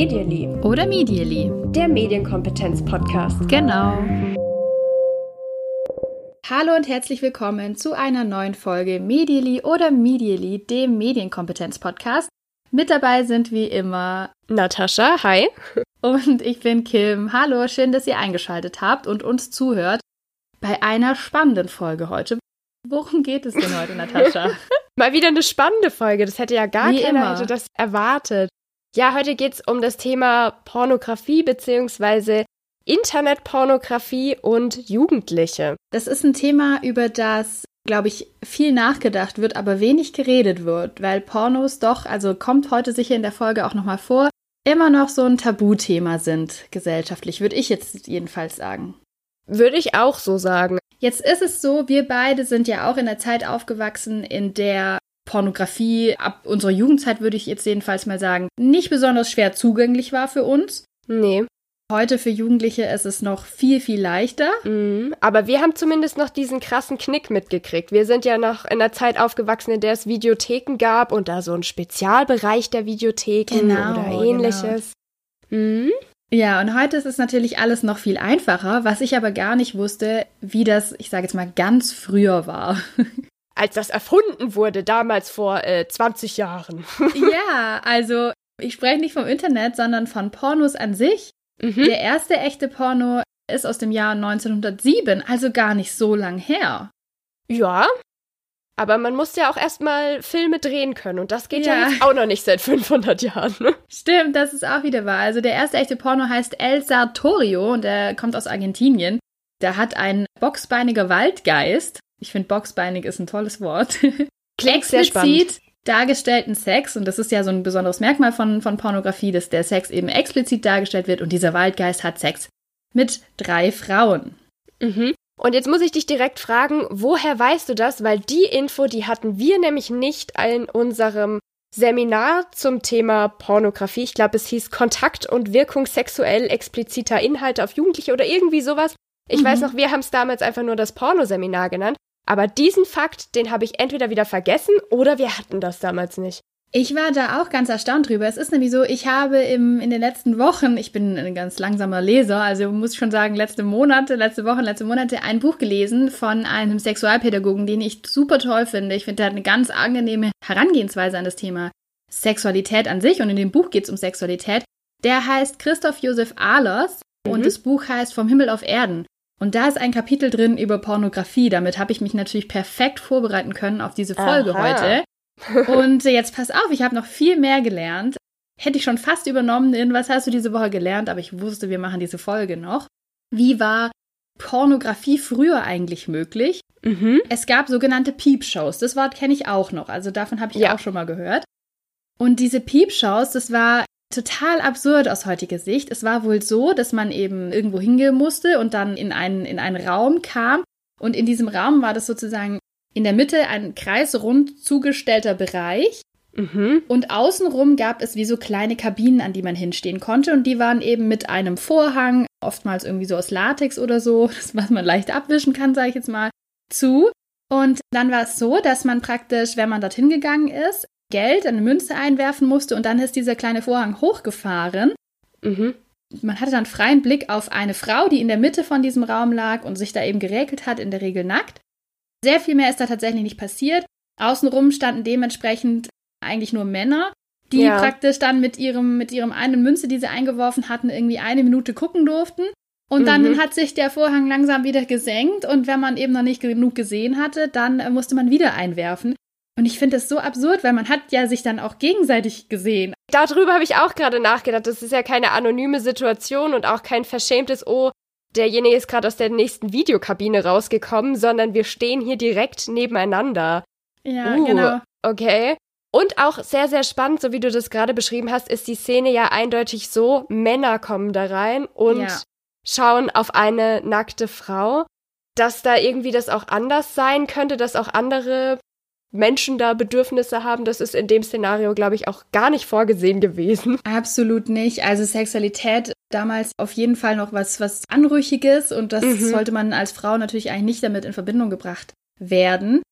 Medially. Oder Medially. Der Medienkompetenz-Podcast. Genau. Hallo und herzlich willkommen zu einer neuen Folge Medially oder Medially, dem Medienkompetenz-Podcast. Mit dabei sind wie immer Natascha, hi. Und ich bin Kim. Hallo, schön, dass ihr eingeschaltet habt und uns zuhört bei einer spannenden Folge heute. Worum geht es denn heute, Natascha? Mal wieder eine spannende Folge. Das hätte ja gar Wie keiner immer. hätte das erwartet. Ja, heute geht es um das Thema Pornografie bzw. Internetpornografie und Jugendliche. Das ist ein Thema, über das, glaube ich, viel nachgedacht wird, aber wenig geredet wird, weil Pornos doch, also kommt heute sicher in der Folge auch nochmal vor, immer noch so ein Tabuthema sind, gesellschaftlich, würde ich jetzt jedenfalls sagen. Würde ich auch so sagen. Jetzt ist es so, wir beide sind ja auch in der Zeit aufgewachsen, in der Pornografie ab unserer Jugendzeit, würde ich jetzt jedenfalls mal sagen, nicht besonders schwer zugänglich war für uns. Nee. Heute für Jugendliche ist es noch viel, viel leichter. Mhm. Aber wir haben zumindest noch diesen krassen Knick mitgekriegt. Wir sind ja noch in einer Zeit aufgewachsen, in der es Videotheken gab und da so ein Spezialbereich der Videotheken Genau, oder ähnliches. Mhm. Ja, und heute ist es natürlich alles noch viel einfacher, was ich aber gar nicht wusste, wie das, ich sage jetzt mal, ganz früher war. Als das erfunden wurde, damals vor äh, 20 Jahren. ja, also ich spreche nicht vom Internet, sondern von Pornos an sich. Mhm. Der erste echte Porno ist aus dem Jahr 1907, also gar nicht so lang her. Ja. Aber man muss ja auch erstmal Filme drehen können und das geht ja, Ja. jetzt auch noch nicht seit 500 Jahren. Ne? Stimmt, das ist auch wieder wahr. Also der erste echte Porno heißt El Sartorio und der kommt aus Argentinien. Da hat ein boxbeiniger Waldgeist, ich finde boxbeinig ist ein tolles Wort, Klingt sehr spannend. explizit dargestellten Sex, und das ist ja so ein besonderes Merkmal von, von Pornografie, dass der Sex eben explizit dargestellt wird und dieser Waldgeist hat Sex mit drei Frauen. Mhm. Und jetzt muss ich dich direkt fragen, woher weißt du das? Weil die Info, die hatten wir nämlich nicht in unserem Seminar zum Thema Pornografie. Ich glaube, es hieß Kontakt und Wirkung sexuell expliziter Inhalte auf Jugendliche oder irgendwie sowas. Ich Mhm. weiß noch, wir haben es damals einfach nur das Pornoseminar genannt. Aber diesen Fakt, den habe ich entweder wieder vergessen oder wir hatten das damals nicht. Ich war da auch ganz erstaunt drüber. Es ist nämlich so, ich habe im, in den letzten Wochen, ich bin ein ganz langsamer Leser, also muss ich schon sagen, letzte Monate, letzte Wochen, letzte Monate ein Buch gelesen von einem Sexualpädagogen, den ich super toll finde. Ich finde, der hat eine ganz angenehme Herangehensweise an das Thema Sexualität an sich und in dem Buch geht es um Sexualität. Der heißt Christoph Josef Ahlers und Mhm. das Buch heißt Vom Himmel auf Erden. Und da ist ein Kapitel drin über Pornografie. Damit habe ich mich natürlich perfekt vorbereiten können auf diese Folge Aha. heute. Und jetzt pass auf, ich habe noch viel mehr gelernt. Hätte ich schon fast übernommen in, was hast du diese Woche gelernt, aber ich wusste, wir machen diese Folge noch. Wie war Pornografie früher eigentlich möglich? Mhm. Es gab sogenannte Peep-Shows. Das Wort kenne ich auch noch. Also davon habe ich Ja. auch schon mal gehört. Und diese Peep-Shows, das war total absurd aus heutiger Sicht. Es war wohl so, dass man eben irgendwo hingehen musste und dann in einen, in einen Raum kam. Und in diesem Raum war das sozusagen in der Mitte ein kreisrund zugestellter Bereich. Mhm. Und außenrum gab es wie so kleine Kabinen, an die man hinstehen konnte. Und die waren eben mit einem Vorhang, oftmals irgendwie so aus Latex oder so, das, was man leicht abwischen kann, sage ich jetzt mal, zu. Und dann war es so, dass man praktisch, wenn man dorthin gegangen ist, Geld, eine Münze einwerfen musste und dann ist dieser kleine Vorhang hochgefahren. Mhm. Man hatte dann freien Blick auf eine Frau, die in der Mitte von diesem Raum lag und sich da eben geregelt hat, in der Regel nackt. Sehr viel mehr ist da tatsächlich nicht passiert. Außenrum standen dementsprechend eigentlich nur Männer, die Ja. praktisch dann mit ihrem, mit ihrem einen Münze, die sie eingeworfen hatten, irgendwie eine Minute gucken durften. Und dann Mhm. hat sich der Vorhang langsam wieder gesenkt und wenn man eben noch nicht genug gesehen hatte, dann äh, musste man wieder einwerfen. Und ich finde das so absurd, weil man hat ja sich dann auch gegenseitig gesehen. Darüber habe ich auch gerade nachgedacht. Das ist ja keine anonyme Situation und auch kein verschämtes, oh, derjenige ist gerade aus der nächsten Videokabine rausgekommen, sondern wir stehen hier direkt nebeneinander. Ja, Uh. genau. Okay. Und auch sehr, sehr spannend, so wie du das gerade beschrieben hast, ist die Szene ja eindeutig so, Männer kommen da rein und Ja. schauen auf eine nackte Frau, dass da irgendwie das auch anders sein könnte, dass auch andere Menschen da Bedürfnisse haben. Das ist in dem Szenario, glaube ich, auch gar nicht vorgesehen gewesen. Absolut nicht. Also Sexualität damals auf jeden Fall noch was, was Anrüchiges und das Mhm. sollte man als Frau natürlich eigentlich nicht damit in Verbindung gebracht werden.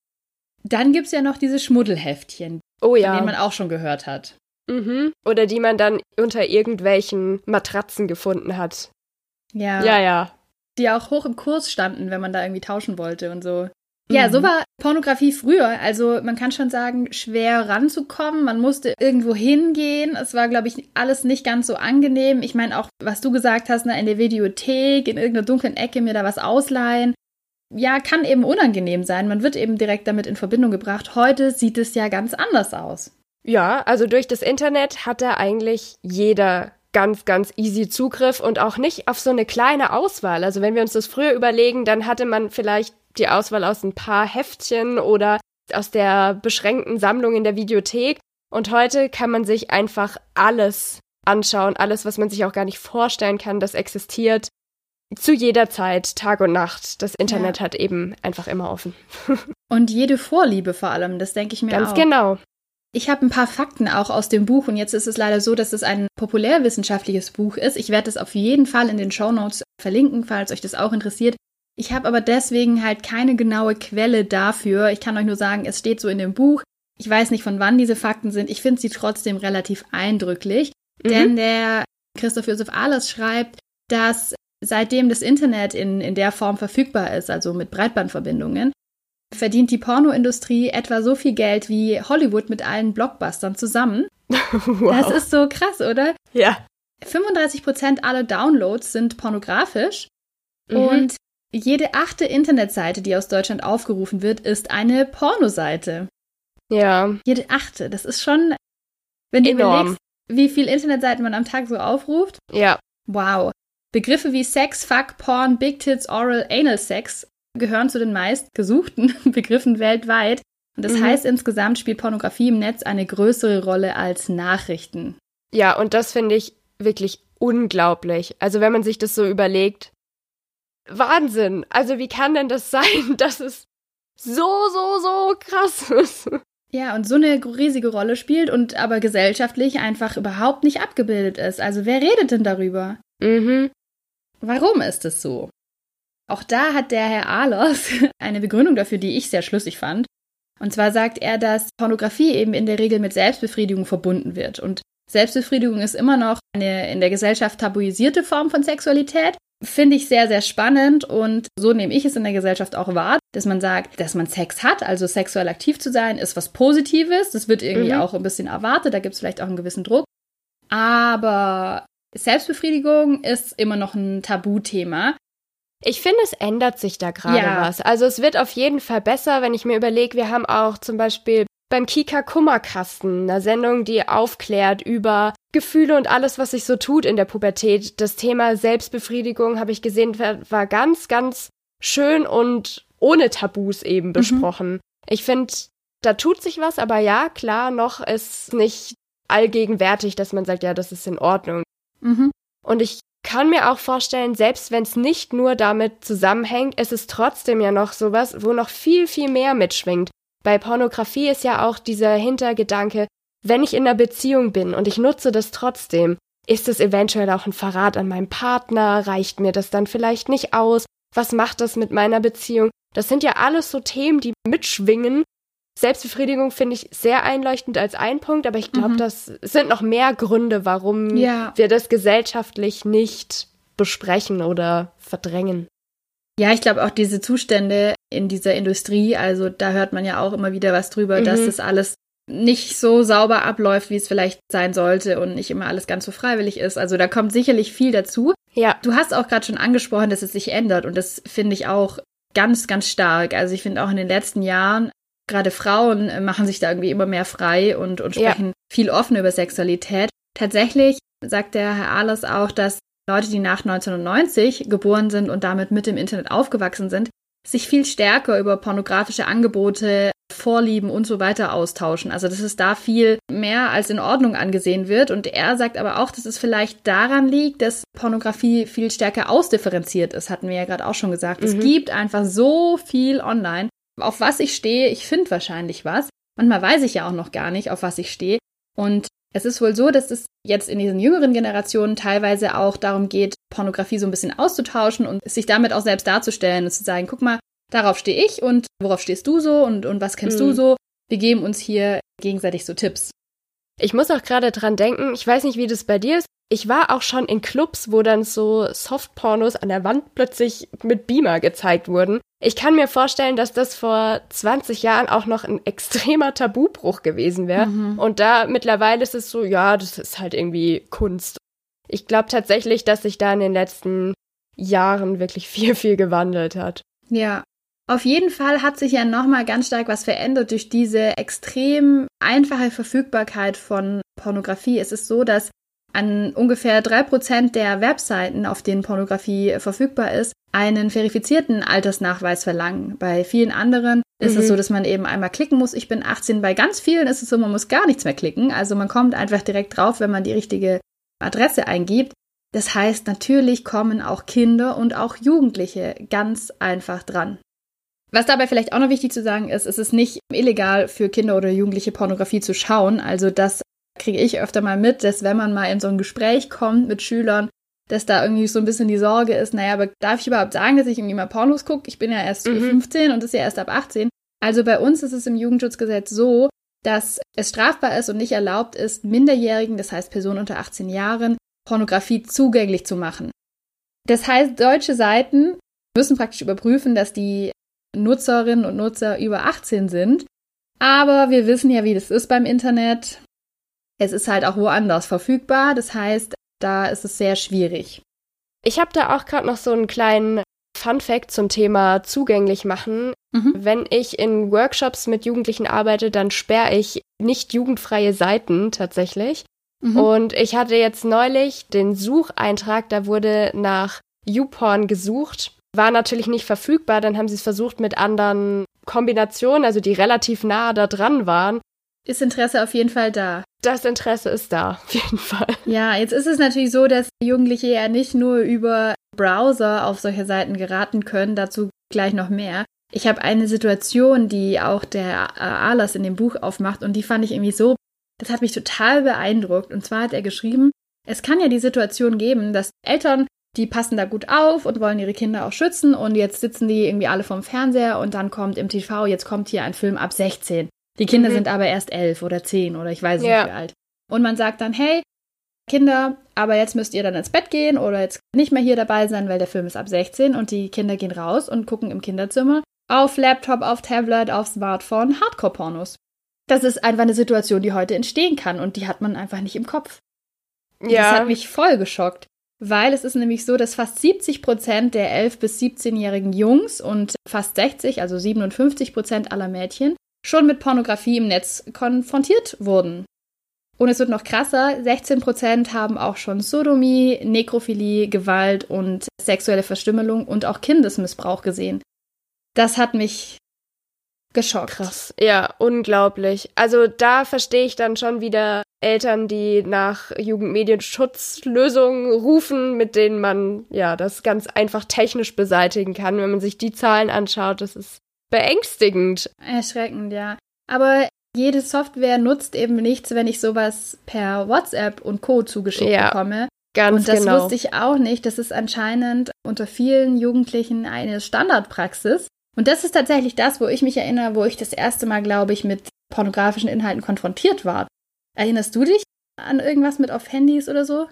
Dann gibt's ja noch diese Schmuddelheftchen. Oh ja. Von denen man auch schon gehört hat. Mhm. Oder die man dann unter irgendwelchen Matratzen gefunden hat. Ja. Ja, ja. Die auch hoch im Kurs standen, wenn man da irgendwie tauschen wollte und so. Ja, so war Pornografie früher. Also man kann schon sagen, schwer ranzukommen. Man musste irgendwo hingehen. Es war, glaube ich, alles nicht ganz so angenehm. Ich meine auch, was du gesagt hast, ne, in der Videothek, in irgendeiner dunklen Ecke mir da was ausleihen. Ja, kann eben unangenehm sein. Man wird eben direkt damit in Verbindung gebracht. Heute sieht es ja ganz anders aus. Ja, also durch das Internet hat da eigentlich jeder ganz, ganz easy Zugriff und auch nicht auf so eine kleine Auswahl. Also wenn wir uns das früher überlegen, dann hatte man vielleicht die Auswahl aus ein paar Heftchen oder aus der beschränkten Sammlung in der Videothek. Und heute kann man sich einfach alles anschauen, alles, was man sich auch gar nicht vorstellen kann, das existiert zu jeder Zeit, Tag und Nacht. Das Internet ja. hat eben einfach immer offen. und jede Vorliebe vor allem, das denke ich mir Ganz auch. Ganz genau. Ich habe ein paar Fakten auch aus dem Buch und jetzt ist es leider so, dass es ein populärwissenschaftliches Buch ist. Ich werde es auf jeden Fall in den Show Notes verlinken, falls euch das auch interessiert. Ich habe aber deswegen halt keine genaue Quelle dafür. Ich kann euch nur sagen, es steht so in dem Buch. Ich weiß nicht, von wann diese Fakten sind. Ich finde sie trotzdem relativ eindrücklich. Mhm. Denn der Christoph Josef Ahlers schreibt, dass seitdem das Internet in, in der Form verfügbar ist, also mit Breitbandverbindungen, verdient die Pornoindustrie etwa so viel Geld wie Hollywood mit allen Blockbustern zusammen. wow. Das ist so krass, oder? Ja. 35 Prozent aller Downloads sind pornografisch mhm. und jede achte Internetseite, die aus Deutschland aufgerufen wird, ist eine Pornoseite. Ja. Jede achte. Das ist schon, wenn du Enorm. überlegst, wie viele Internetseiten man am Tag so aufruft. Ja. Wow. Begriffe wie Sex, Fuck, Porn, Big Tits, Oral, Anal Sex gehören zu den meistgesuchten Begriffen weltweit. Und das mhm. heißt, insgesamt spielt Pornografie im Netz eine größere Rolle als Nachrichten. Ja, und das finde ich wirklich unglaublich. Also wenn man sich das so überlegt, Wahnsinn. Also wie kann denn das sein, dass es so, so, so krass ist? Ja, und so eine riesige Rolle spielt und aber gesellschaftlich einfach überhaupt nicht abgebildet ist. Also wer redet denn darüber? Mhm. Warum ist es so? Auch da hat der Herr Ahlers eine Begründung dafür, die ich sehr schlüssig fand. Und zwar sagt er, dass Pornografie eben in der Regel mit Selbstbefriedigung verbunden wird. Und Selbstbefriedigung ist immer noch eine in der Gesellschaft tabuisierte Form von Sexualität. Finde ich sehr, sehr spannend und so nehme ich es in der Gesellschaft auch wahr, dass man sagt, dass man Sex hat, also sexuell aktiv zu sein, ist was Positives. Das wird irgendwie mhm. auch ein bisschen erwartet, da gibt es vielleicht auch einen gewissen Druck. Aber Selbstbefriedigung ist immer noch ein Tabuthema. Ich finde, es ändert sich da gerade ja. was. Also es wird auf jeden Fall besser, wenn ich mir überlege, wir haben auch zum Beispiel beim Kika Kummerkasten, einer Sendung, die aufklärt über Gefühle und alles, was sich so tut in der Pubertät. Das Thema Selbstbefriedigung, habe ich gesehen, war ganz, ganz schön und ohne Tabus eben mhm. besprochen. Mhm. Ich finde, da tut sich was, aber ja, klar, noch ist nicht allgegenwärtig, dass man sagt, ja, das ist in Ordnung. Mhm. Und ich kann mir auch vorstellen, selbst wenn es nicht nur damit zusammenhängt, es ist trotzdem ja noch sowas, wo noch viel, viel mehr mitschwingt. Bei Pornografie ist ja auch dieser Hintergedanke, wenn ich in einer Beziehung bin und ich nutze das trotzdem, ist es eventuell auch ein Verrat an meinem Partner? Reicht mir das dann vielleicht nicht aus? Was macht das mit meiner Beziehung? Das sind ja alles so Themen, die mitschwingen. Selbstbefriedigung finde ich sehr einleuchtend als ein Punkt, aber ich glaube, mhm. das sind noch mehr Gründe, warum ja. wir das gesellschaftlich nicht besprechen oder verdrängen. Ja, ich glaube auch diese Zustände in dieser Industrie, also da hört man ja auch immer wieder was drüber, mhm. dass das alles nicht so sauber abläuft, wie es vielleicht sein sollte und nicht immer alles ganz so freiwillig ist. Also da kommt sicherlich viel dazu. Ja. Du hast auch gerade schon angesprochen, dass es sich ändert und das finde ich auch ganz, ganz stark. Also ich finde auch in den letzten Jahren, gerade Frauen äh, machen sich da irgendwie immer mehr frei und, und sprechen ja. viel offen über Sexualität. Tatsächlich sagt der Herr Ahlers auch, dass Leute, die nach 1990 geboren sind und damit mit dem Internet aufgewachsen sind, sich viel stärker über pornografische Angebote, Vorlieben und so weiter austauschen. Also dass es da viel mehr als in Ordnung angesehen wird. Und er sagt aber auch, dass es vielleicht daran liegt, dass Pornografie viel stärker ausdifferenziert ist, hatten wir ja gerade auch schon gesagt. Mhm. Es gibt einfach so viel online. Auf was ich stehe, ich finde wahrscheinlich was. Manchmal weiß ich ja auch noch gar nicht, auf was ich stehe. Und es ist wohl so, dass es jetzt in diesen jüngeren Generationen teilweise auch darum geht, Pornografie so ein bisschen auszutauschen und sich damit auch selbst darzustellen und zu sagen, guck mal, darauf stehe ich und worauf stehst du so und, und was kennst mhm. du so? Wir geben uns hier gegenseitig so Tipps. Ich muss auch gerade dran denken, ich weiß nicht, wie das bei dir ist. Ich war auch schon in Clubs, wo dann so Softpornos an der Wand plötzlich mit Beamer gezeigt wurden. Ich kann mir vorstellen, dass das vor 20 Jahren auch noch ein extremer Tabubruch gewesen wäre. Mhm. Und da mittlerweile ist es so, ja, das ist halt irgendwie Kunst. Ich glaube tatsächlich, dass sich da in den letzten Jahren wirklich viel, viel gewandelt hat. Ja, auf jeden Fall hat sich ja nochmal ganz stark was verändert durch diese extrem einfache Verfügbarkeit von Pornografie. Es ist so, dass an ungefähr drei Prozent der Webseiten, auf denen Pornografie verfügbar ist, einen verifizierten Altersnachweis verlangen. Bei vielen anderen ist mhm. es so, dass man eben einmal klicken muss, ich bin 18. Bei ganz vielen ist es so, man muss gar nichts mehr klicken. Also man kommt einfach direkt drauf, wenn man die richtige Adresse eingibt. Das heißt, natürlich kommen auch Kinder und auch Jugendliche ganz einfach dran. Was dabei vielleicht auch noch wichtig zu sagen ist, es ist nicht illegal für Kinder oder Jugendliche Pornografie zu schauen. Also das kriege ich öfter mal mit, dass wenn man mal in so ein Gespräch kommt mit Schülern, dass da irgendwie so ein bisschen die Sorge ist, naja, aber darf ich überhaupt sagen, dass ich irgendwie mal Pornos gucke? Ich bin ja erst mhm. 15 und ist ja erst ab 18. Also bei uns ist es im Jugendschutzgesetz so, dass es strafbar ist und nicht erlaubt ist, Minderjährigen, das heißt Personen unter 18 Jahren, Pornografie zugänglich zu machen. Das heißt, deutsche Seiten müssen praktisch überprüfen, dass die Nutzerinnen und Nutzer über 18 sind. Aber wir wissen ja, wie das ist beim Internet. Es ist halt auch woanders verfügbar. Das heißt, da ist es sehr schwierig. Ich habe da auch gerade noch so einen kleinen Fun Fact zum Thema zugänglich machen. Mhm. Wenn ich in Workshops mit Jugendlichen arbeite, dann sperre ich nicht jugendfreie Seiten tatsächlich. Mhm. Und ich hatte jetzt neulich den Sucheintrag, da wurde nach YouPorn gesucht war natürlich nicht verfügbar. Dann haben sie es versucht mit anderen Kombinationen, also die relativ nah da dran waren. Ist Interesse auf jeden Fall da. Das Interesse ist da, auf jeden Fall. Ja, jetzt ist es natürlich so, dass Jugendliche ja nicht nur über Browser auf solche Seiten geraten können, dazu gleich noch mehr. Ich habe eine Situation, die auch der Alas in dem Buch aufmacht und die fand ich irgendwie so, das hat mich total beeindruckt. Und zwar hat er geschrieben, es kann ja die Situation geben, dass Eltern die passen da gut auf und wollen ihre Kinder auch schützen und jetzt sitzen die irgendwie alle vorm Fernseher und dann kommt im TV, jetzt kommt hier ein Film ab 16. Die Kinder mhm. sind aber erst elf oder zehn oder ich weiß ja. nicht wie alt. Und man sagt dann, hey, Kinder, aber jetzt müsst ihr dann ins Bett gehen oder jetzt nicht mehr hier dabei sein, weil der Film ist ab 16 und die Kinder gehen raus und gucken im Kinderzimmer auf Laptop, auf Tablet, auf Smartphone Hardcore-Pornos. Das ist einfach eine Situation, die heute entstehen kann und die hat man einfach nicht im Kopf. Ja. Das hat mich voll geschockt weil es ist nämlich so, dass fast 70 Prozent der 11- bis 17-jährigen Jungs und fast 60, also 57 Prozent aller Mädchen, schon mit Pornografie im Netz konfrontiert wurden. Und es wird noch krasser, 16 Prozent haben auch schon Sodomie, Nekrophilie, Gewalt und sexuelle Verstümmelung und auch Kindesmissbrauch gesehen. Das hat mich geschockt. Krass. Ja, unglaublich. Also da verstehe ich dann schon wieder Eltern, die nach Jugendmedienschutzlösungen rufen, mit denen man ja das ganz einfach technisch beseitigen kann. Wenn man sich die Zahlen anschaut, das ist beängstigend. Erschreckend, ja. Aber jede Software nutzt eben nichts, wenn ich sowas per WhatsApp und Co. zugeschickt ja, bekomme. Ganz und das genau. wusste ich auch nicht. Das ist anscheinend unter vielen Jugendlichen eine Standardpraxis. Und das ist tatsächlich das, wo ich mich erinnere, wo ich das erste Mal, glaube ich, mit pornografischen Inhalten konfrontiert war. Erinnerst du dich an irgendwas mit auf Handys oder so?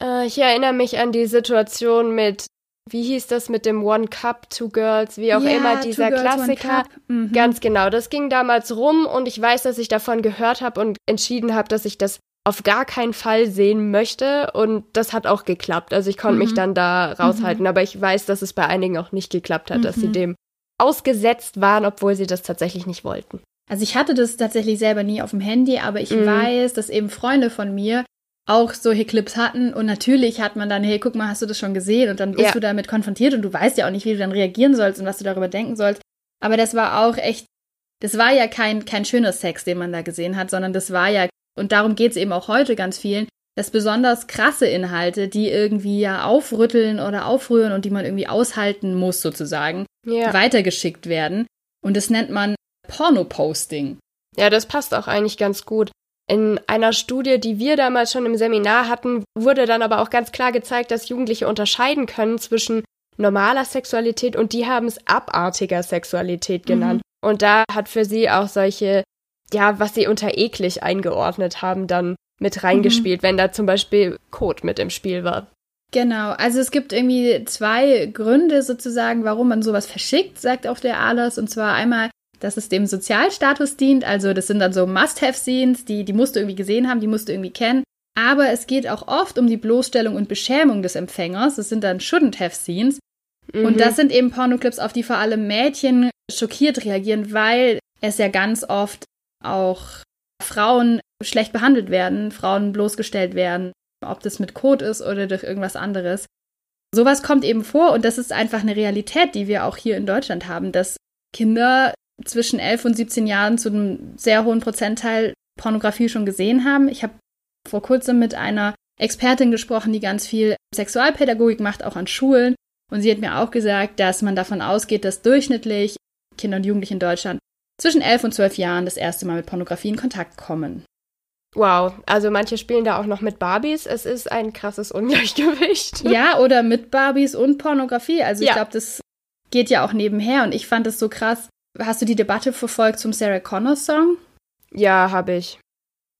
Äh, ich erinnere mich an die Situation mit, wie hieß das mit dem One Cup, Two Girls, wie auch ja, immer, dieser Girls, Klassiker. Mhm. Ganz genau, das ging damals rum und ich weiß, dass ich davon gehört habe und entschieden habe, dass ich das auf gar keinen Fall sehen möchte und das hat auch geklappt. Also ich konnte mhm. mich dann da raushalten, mhm. aber ich weiß, dass es bei einigen auch nicht geklappt hat, dass sie mhm. dem ausgesetzt waren, obwohl sie das tatsächlich nicht wollten. Also ich hatte das tatsächlich selber nie auf dem Handy, aber ich mhm. weiß, dass eben Freunde von mir auch solche Clips hatten und natürlich hat man dann, hey, guck mal, hast du das schon gesehen und dann bist ja. du damit konfrontiert und du weißt ja auch nicht, wie du dann reagieren sollst und was du darüber denken sollst. Aber das war auch echt, das war ja kein, kein schöner Sex, den man da gesehen hat, sondern das war ja, und darum geht's eben auch heute ganz vielen, dass besonders krasse Inhalte, die irgendwie ja aufrütteln oder aufrühren und die man irgendwie aushalten muss sozusagen, ja. weitergeschickt werden. Und das nennt man Pornoposting. Ja, das passt auch eigentlich ganz gut. In einer Studie, die wir damals schon im Seminar hatten, wurde dann aber auch ganz klar gezeigt, dass Jugendliche unterscheiden können zwischen normaler Sexualität und die haben es abartiger Sexualität genannt. Mhm. Und da hat für sie auch solche ja, was sie unter eklig eingeordnet haben, dann mit reingespielt, mhm. wenn da zum Beispiel Code mit im Spiel war. Genau, also es gibt irgendwie zwei Gründe sozusagen, warum man sowas verschickt, sagt auch der Alos. Und zwar einmal, dass es dem Sozialstatus dient. Also das sind dann so Must-Have-Scenes, die, die musst du irgendwie gesehen haben, die musst du irgendwie kennen. Aber es geht auch oft um die Bloßstellung und Beschämung des Empfängers. Das sind dann Shouldn't-Have-Scenes. Mhm. Und das sind eben Pornoclips, auf die vor allem Mädchen schockiert reagieren, weil es ja ganz oft auch Frauen schlecht behandelt werden, Frauen bloßgestellt werden, ob das mit Code ist oder durch irgendwas anderes. Sowas kommt eben vor und das ist einfach eine Realität, die wir auch hier in Deutschland haben, dass Kinder zwischen 11 und 17 Jahren zu einem sehr hohen Prozentteil Pornografie schon gesehen haben. Ich habe vor kurzem mit einer Expertin gesprochen, die ganz viel Sexualpädagogik macht, auch an Schulen. Und sie hat mir auch gesagt, dass man davon ausgeht, dass durchschnittlich Kinder und Jugendliche in Deutschland zwischen 11 und 12 Jahren das erste Mal mit Pornografie in Kontakt kommen. Wow, also manche spielen da auch noch mit Barbies. Es ist ein krasses Ungleichgewicht. Ja, oder mit Barbies und Pornografie. Also ich ja. glaube, das geht ja auch nebenher. Und ich fand es so krass. Hast du die Debatte verfolgt zum Sarah Connor Song? Ja, habe ich.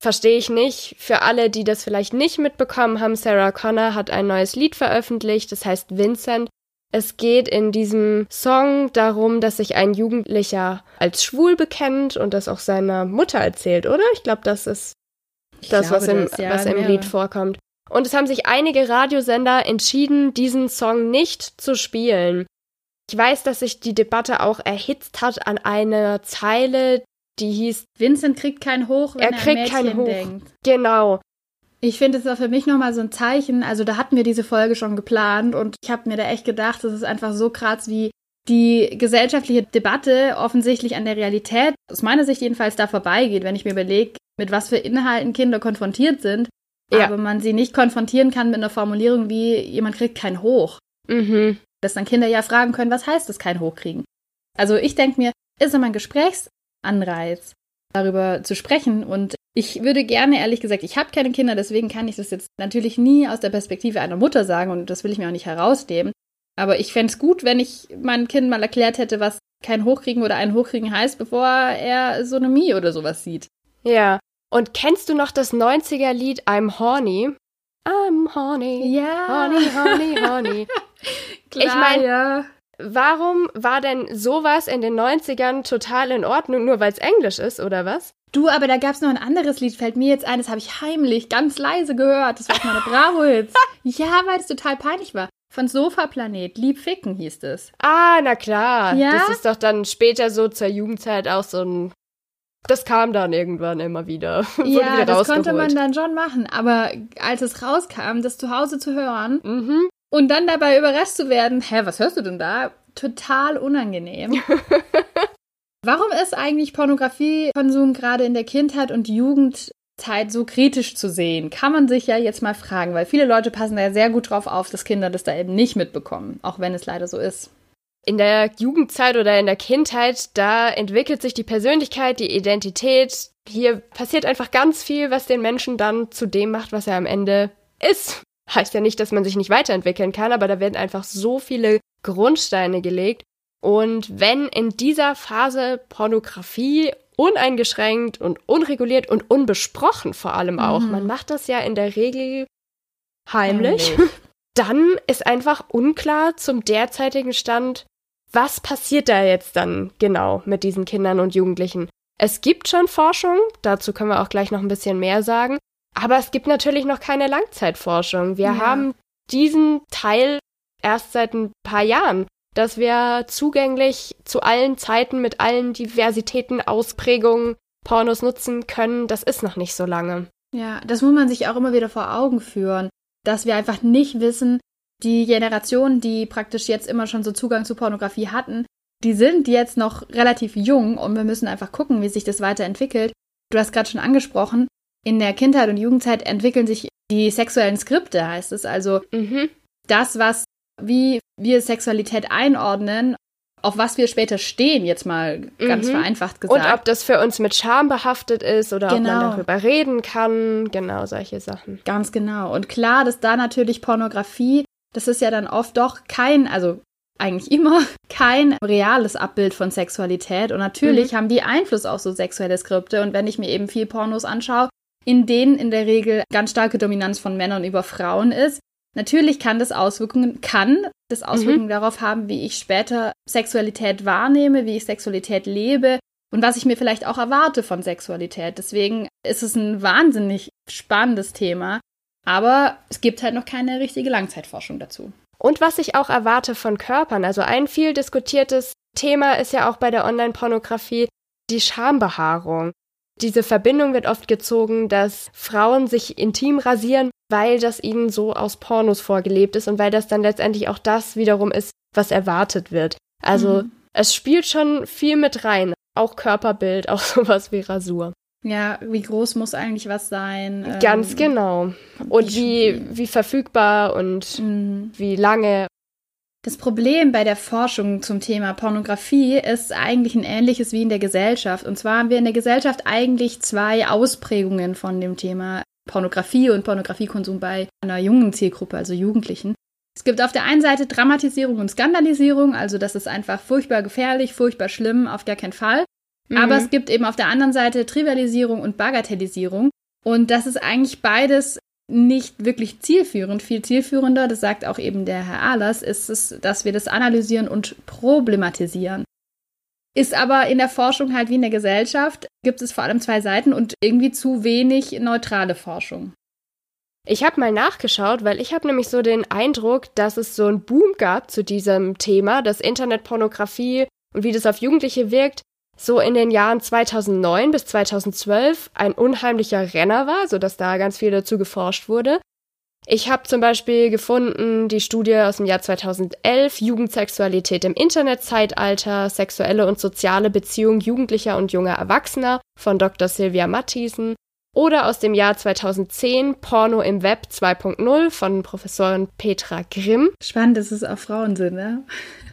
Verstehe ich nicht. Für alle, die das vielleicht nicht mitbekommen haben, Sarah Connor hat ein neues Lied veröffentlicht, das heißt Vincent. Es geht in diesem Song darum, dass sich ein Jugendlicher als schwul bekennt und das auch seiner Mutter erzählt, oder? Ich glaube, das ist ich das, was im, das, ja, was im Lied vorkommt. Und es haben sich einige Radiosender entschieden, diesen Song nicht zu spielen. Ich weiß, dass sich die Debatte auch erhitzt hat an einer Zeile, die hieß Vincent kriegt keinen Hoch, wenn er, er kriegt keinen Hoch. denkt. Genau. Ich finde, es war für mich nochmal so ein Zeichen. Also da hatten wir diese Folge schon geplant und ich habe mir da echt gedacht, das ist einfach so krass, wie die gesellschaftliche Debatte offensichtlich an der Realität, aus meiner Sicht jedenfalls, da vorbeigeht, wenn ich mir überlege, mit was für Inhalten Kinder konfrontiert sind, ja. aber man sie nicht konfrontieren kann mit einer Formulierung wie jemand kriegt kein Hoch. Mhm. Dass dann Kinder ja fragen können, was heißt das kein Hoch kriegen? Also ich denke mir, ist immer ein Gesprächsanreiz, darüber zu sprechen und ich würde gerne, ehrlich gesagt, ich habe keine Kinder, deswegen kann ich das jetzt natürlich nie aus der Perspektive einer Mutter sagen und das will ich mir auch nicht herausnehmen. Aber ich fände es gut, wenn ich meinem Kind mal erklärt hätte, was kein Hochkriegen oder ein Hochkriegen heißt, bevor er Sonomie oder sowas sieht. Ja, und kennst du noch das 90er-Lied I'm Horny? I'm horny. Ja. Horny, horny, horny. Klar, ich meine, ja. warum war denn sowas in den 90ern total in Ordnung, nur weil es Englisch ist, oder was? Du, aber da gab es noch ein anderes Lied, fällt mir jetzt ein, das habe ich heimlich, ganz leise gehört. Das war meine Bravo-Hits. ja, weil es total peinlich war. Von Sofa-Planet, Lieb Ficken hieß es. Ah, na klar. Ja? Das ist doch dann später so zur Jugendzeit auch so ein das kam dann irgendwann immer wieder. ja, wieder das konnte man dann schon machen. Aber als es rauskam, das zu Hause zu hören mhm. Und dann dabei überrascht zu werden, hä, was hörst du denn da? Total unangenehm. Warum ist eigentlich Pornografiekonsum gerade in der Kindheit und Jugendzeit so kritisch zu sehen? Kann man sich ja jetzt mal fragen, weil viele Leute passen da ja sehr gut drauf auf, dass Kinder das da eben nicht mitbekommen, auch wenn es leider so ist in der Jugendzeit oder in der Kindheit, da entwickelt sich die Persönlichkeit, die Identität. Hier passiert einfach ganz viel, was den Menschen dann zu dem macht, was er am Ende ist. Heißt ja nicht, dass man sich nicht weiterentwickeln kann, aber da werden einfach so viele Grundsteine gelegt. Und wenn in dieser Phase Pornografie uneingeschränkt und unreguliert und unbesprochen vor allem auch, mhm. man macht das ja in der Regel heimlich, heimlich. dann ist einfach unklar zum derzeitigen Stand, was passiert da jetzt dann genau mit diesen Kindern und Jugendlichen? Es gibt schon Forschung, dazu können wir auch gleich noch ein bisschen mehr sagen, aber es gibt natürlich noch keine Langzeitforschung. Wir ja. haben diesen Teil erst seit ein paar Jahren, dass wir zugänglich zu allen Zeiten mit allen Diversitäten, Ausprägungen Pornos nutzen können. Das ist noch nicht so lange. Ja, das muss man sich auch immer wieder vor Augen führen, dass wir einfach nicht wissen, die Generation, die praktisch jetzt immer schon so Zugang zu Pornografie hatten, die sind jetzt noch relativ jung und wir müssen einfach gucken, wie sich das weiterentwickelt. Du hast gerade schon angesprochen, in der Kindheit und Jugendzeit entwickeln sich die sexuellen Skripte, heißt es. Also mhm. das, was, wie wir Sexualität einordnen, auf was wir später stehen, jetzt mal ganz mhm. vereinfacht gesagt. Und ob das für uns mit Scham behaftet ist oder genau. ob man genau. darüber reden kann, genau solche Sachen. Ganz genau. Und klar, dass da natürlich Pornografie das ist ja dann oft doch kein, also eigentlich immer kein reales Abbild von Sexualität. Und natürlich mhm. haben die Einfluss auf so sexuelle Skripte. Und wenn ich mir eben viel Pornos anschaue, in denen in der Regel ganz starke Dominanz von Männern über Frauen ist, natürlich kann das Auswirkungen, kann das Auswirkungen mhm. darauf haben, wie ich später Sexualität wahrnehme, wie ich Sexualität lebe und was ich mir vielleicht auch erwarte von Sexualität. Deswegen ist es ein wahnsinnig spannendes Thema. Aber es gibt halt noch keine richtige Langzeitforschung dazu. Und was ich auch erwarte von Körpern. Also ein viel diskutiertes Thema ist ja auch bei der Online-Pornografie die Schambehaarung. Diese Verbindung wird oft gezogen, dass Frauen sich intim rasieren, weil das ihnen so aus Pornos vorgelebt ist und weil das dann letztendlich auch das wiederum ist, was erwartet wird. Also mhm. es spielt schon viel mit rein. Auch Körperbild, auch sowas wie Rasur. Ja, wie groß muss eigentlich was sein? Ganz ähm, genau. Und wie, wie, wie verfügbar und mhm. wie lange. Das Problem bei der Forschung zum Thema Pornografie ist eigentlich ein ähnliches wie in der Gesellschaft. Und zwar haben wir in der Gesellschaft eigentlich zwei Ausprägungen von dem Thema Pornografie und Pornografiekonsum bei einer jungen Zielgruppe, also Jugendlichen. Es gibt auf der einen Seite Dramatisierung und Skandalisierung, also das ist einfach furchtbar gefährlich, furchtbar schlimm, auf gar keinen Fall. Mhm. Aber es gibt eben auf der anderen Seite Trivialisierung und Bagatellisierung. Und das ist eigentlich beides nicht wirklich zielführend. Viel zielführender, das sagt auch eben der Herr Ahlers, ist es, dass wir das analysieren und problematisieren. Ist aber in der Forschung halt wie in der Gesellschaft, gibt es vor allem zwei Seiten und irgendwie zu wenig neutrale Forschung. Ich habe mal nachgeschaut, weil ich habe nämlich so den Eindruck, dass es so einen Boom gab zu diesem Thema, dass Internetpornografie und wie das auf Jugendliche wirkt, so in den Jahren 2009 bis 2012 ein unheimlicher Renner war, sodass da ganz viel dazu geforscht wurde. Ich habe zum Beispiel gefunden die Studie aus dem Jahr 2011 Jugendsexualität im Internetzeitalter, sexuelle und soziale Beziehung jugendlicher und junger Erwachsener von Dr. Sylvia Mathiesen oder aus dem Jahr 2010 Porno im Web 2.0 von Professorin Petra Grimm. Spannend, dass es auch Frauen sind, ne?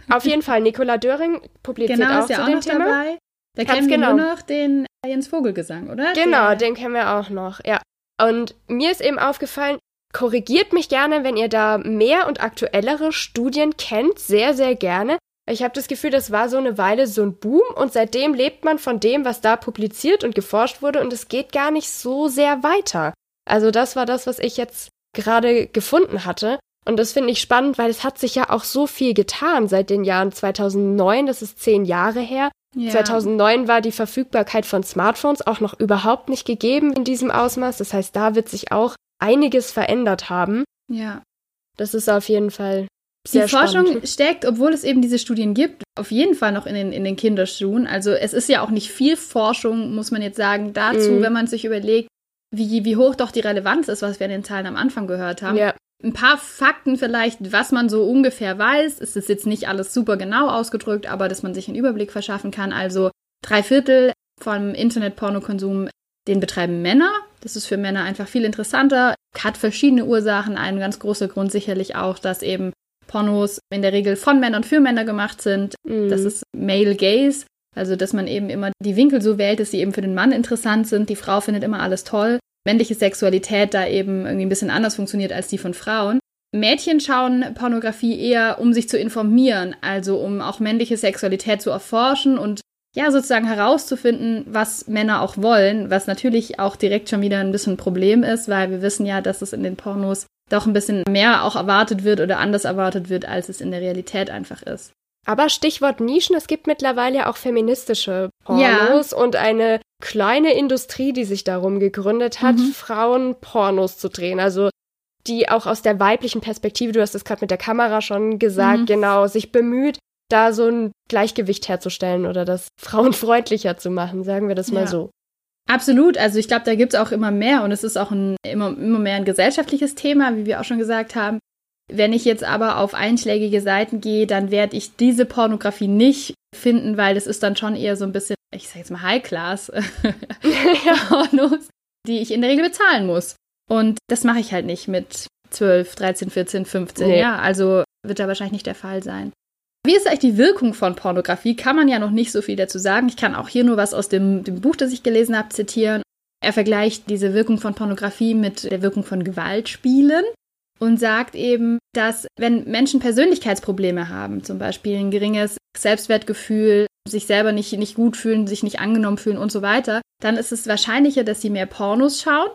Auf jeden Fall, Nicola Döring publiziert genau, auch ist ja zu auch dem noch Thema. Dabei. Da kennen wir genau. nur noch den Jens Vogelgesang, oder? Genau, Der, den kennen wir auch noch, ja. Und mir ist eben aufgefallen, korrigiert mich gerne, wenn ihr da mehr und aktuellere Studien kennt, sehr, sehr gerne. Ich habe das Gefühl, das war so eine Weile so ein Boom und seitdem lebt man von dem, was da publiziert und geforscht wurde und es geht gar nicht so sehr weiter. Also das war das, was ich jetzt gerade gefunden hatte. Und das finde ich spannend, weil es hat sich ja auch so viel getan seit den Jahren 2009, das ist zehn Jahre her. Ja. 2009 war die Verfügbarkeit von Smartphones auch noch überhaupt nicht gegeben in diesem Ausmaß. Das heißt, da wird sich auch einiges verändert haben. Ja. Das ist auf jeden Fall sehr Die Forschung spannend. steckt, obwohl es eben diese Studien gibt, auf jeden Fall noch in den, in den Kinderschuhen. Also es ist ja auch nicht viel Forschung, muss man jetzt sagen, dazu, mm. wenn man sich überlegt, wie, wie hoch doch die Relevanz ist, was wir in den Zahlen am Anfang gehört haben. Ja. Ein paar Fakten vielleicht, was man so ungefähr weiß. Es ist jetzt nicht alles super genau ausgedrückt, aber dass man sich einen Überblick verschaffen kann. Also drei Viertel vom Internetpornokonsum, den betreiben Männer. Das ist für Männer einfach viel interessanter, hat verschiedene Ursachen. Ein ganz großer Grund sicherlich auch, dass eben Pornos in der Regel von Männern für Männer gemacht sind. Mhm. Das ist Male Gaze. Also, dass man eben immer die Winkel so wählt, dass sie eben für den Mann interessant sind. Die Frau findet immer alles toll. Männliche Sexualität da eben irgendwie ein bisschen anders funktioniert als die von Frauen. Mädchen schauen Pornografie eher, um sich zu informieren, also um auch männliche Sexualität zu erforschen und ja, sozusagen herauszufinden, was Männer auch wollen, was natürlich auch direkt schon wieder ein bisschen ein Problem ist, weil wir wissen ja, dass es in den Pornos doch ein bisschen mehr auch erwartet wird oder anders erwartet wird, als es in der Realität einfach ist. Aber Stichwort Nischen, es gibt mittlerweile auch feministische Pornos ja. und eine kleine Industrie, die sich darum gegründet hat, mhm. Frauen Pornos zu drehen. Also die auch aus der weiblichen Perspektive, du hast es gerade mit der Kamera schon gesagt, mhm. genau, sich bemüht, da so ein Gleichgewicht herzustellen oder das frauenfreundlicher zu machen, sagen wir das mal ja. so. Absolut, also ich glaube, da gibt's auch immer mehr und es ist auch ein, immer, immer mehr ein gesellschaftliches Thema, wie wir auch schon gesagt haben. Wenn ich jetzt aber auf einschlägige Seiten gehe, dann werde ich diese Pornografie nicht finden, weil das ist dann schon eher so ein bisschen, ich sag jetzt mal High-Class Pornos, die ich in der Regel bezahlen muss. Und das mache ich halt nicht mit 12, 13, 14, 15. Nee. Ja, also wird da wahrscheinlich nicht der Fall sein. Wie ist eigentlich die Wirkung von Pornografie? Kann man ja noch nicht so viel dazu sagen. Ich kann auch hier nur was aus dem, dem Buch, das ich gelesen habe, zitieren. Er vergleicht diese Wirkung von Pornografie mit der Wirkung von Gewaltspielen. Und sagt eben, dass wenn Menschen Persönlichkeitsprobleme haben, zum Beispiel ein geringes Selbstwertgefühl, sich selber nicht, nicht gut fühlen, sich nicht angenommen fühlen und so weiter, dann ist es wahrscheinlicher, dass sie mehr Pornos schauen.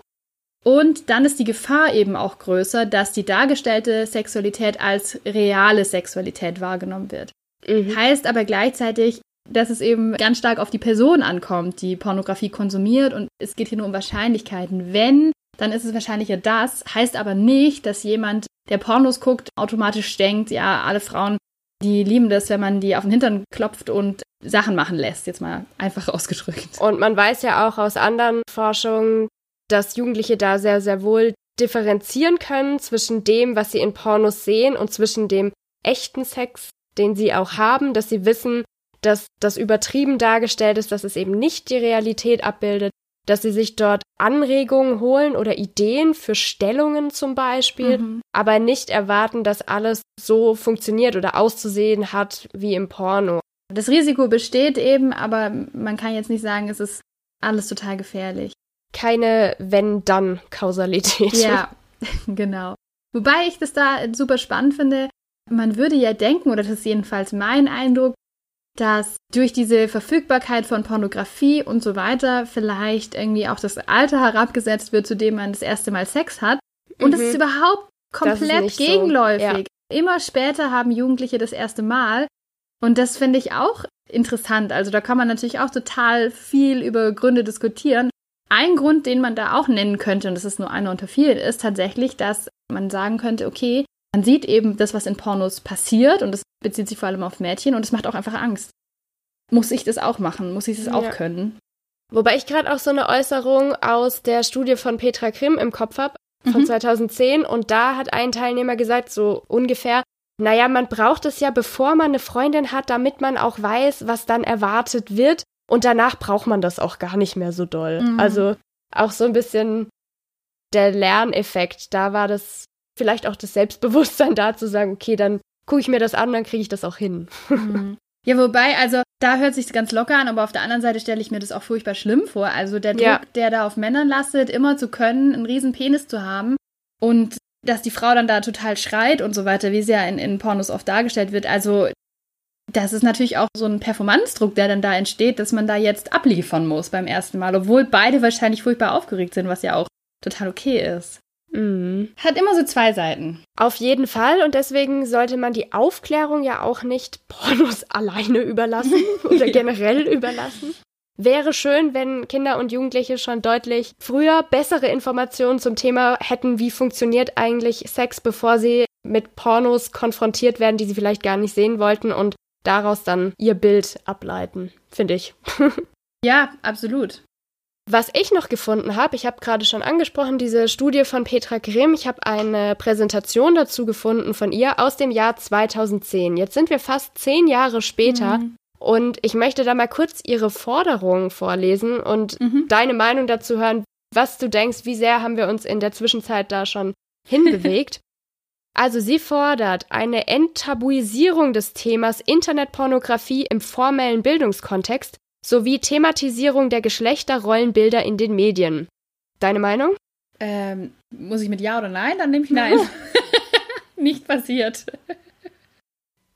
Und dann ist die Gefahr eben auch größer, dass die dargestellte Sexualität als reale Sexualität wahrgenommen wird. Mhm. Heißt aber gleichzeitig, dass es eben ganz stark auf die Person ankommt, die Pornografie konsumiert und es geht hier nur um Wahrscheinlichkeiten. Wenn, dann ist es wahrscheinlicher das, heißt aber nicht, dass jemand, der Pornos guckt, automatisch denkt, ja, alle Frauen, die lieben das, wenn man die auf den Hintern klopft und Sachen machen lässt, jetzt mal einfach ausgedrückt. Und man weiß ja auch aus anderen Forschungen, dass Jugendliche da sehr, sehr wohl differenzieren können zwischen dem, was sie in Pornos sehen und zwischen dem echten Sex, den sie auch haben, dass sie wissen, dass das übertrieben dargestellt ist, dass es eben nicht die Realität abbildet, dass sie sich dort Anregungen holen oder Ideen für Stellungen zum Beispiel, mhm. aber nicht erwarten, dass alles so funktioniert oder auszusehen hat wie im Porno. Das Risiko besteht eben, aber man kann jetzt nicht sagen, es ist alles total gefährlich. Keine Wenn-Dann-Kausalität. Ja, genau. Wobei ich das da super spannend finde. Man würde ja denken, oder das ist jedenfalls mein Eindruck, dass durch diese Verfügbarkeit von Pornografie und so weiter vielleicht irgendwie auch das Alter herabgesetzt wird, zu dem man das erste Mal Sex hat. Und mhm. das ist überhaupt komplett ist gegenläufig. So. Ja. Immer später haben Jugendliche das erste Mal. Und das finde ich auch interessant. Also da kann man natürlich auch total viel über Gründe diskutieren. Ein Grund, den man da auch nennen könnte, und das ist nur einer unter vielen, ist tatsächlich, dass man sagen könnte, okay, man sieht eben das, was in Pornos passiert, und das bezieht sich vor allem auf Mädchen, und es macht auch einfach Angst. Muss ich das auch machen? Muss ich das ja. auch können? Wobei ich gerade auch so eine Äußerung aus der Studie von Petra Grimm im Kopf habe, von mhm. 2010, und da hat ein Teilnehmer gesagt, so ungefähr, naja, man braucht es ja, bevor man eine Freundin hat, damit man auch weiß, was dann erwartet wird. Und danach braucht man das auch gar nicht mehr so doll. Mhm. Also auch so ein bisschen der Lerneffekt. Da war das vielleicht auch das Selbstbewusstsein da zu sagen, okay, dann gucke ich mir das an, dann kriege ich das auch hin. Mhm. Ja, wobei, also da hört sich ganz locker an, aber auf der anderen Seite stelle ich mir das auch furchtbar schlimm vor. Also der Druck, ja. der da auf Männern lastet, immer zu können, einen riesen Penis zu haben und dass die Frau dann da total schreit und so weiter, wie es ja in, in Pornos oft dargestellt wird. Also das ist natürlich auch so ein Performanzdruck, der dann da entsteht, dass man da jetzt abliefern muss beim ersten Mal, obwohl beide wahrscheinlich furchtbar aufgeregt sind, was ja auch total okay ist. Mhm. Hat immer so zwei Seiten. Auf jeden Fall und deswegen sollte man die Aufklärung ja auch nicht Pornos alleine überlassen oder generell überlassen. Wäre schön, wenn Kinder und Jugendliche schon deutlich früher bessere Informationen zum Thema hätten, wie funktioniert eigentlich Sex, bevor sie mit Pornos konfrontiert werden, die sie vielleicht gar nicht sehen wollten und daraus dann ihr Bild ableiten, finde ich. ja, absolut. Was ich noch gefunden habe, ich habe gerade schon angesprochen, diese Studie von Petra Grimm, ich habe eine Präsentation dazu gefunden von ihr aus dem Jahr 2010. Jetzt sind wir fast zehn Jahre später mhm. und ich möchte da mal kurz ihre Forderungen vorlesen und mhm. deine Meinung dazu hören, was du denkst, wie sehr haben wir uns in der Zwischenzeit da schon hinbewegt. Also sie fordert eine Enttabuisierung des Themas Internetpornografie im formellen Bildungskontext sowie Thematisierung der Geschlechterrollenbilder in den Medien. Deine Meinung? Ähm, muss ich mit Ja oder Nein? Dann nehme ich Nein. Nicht passiert.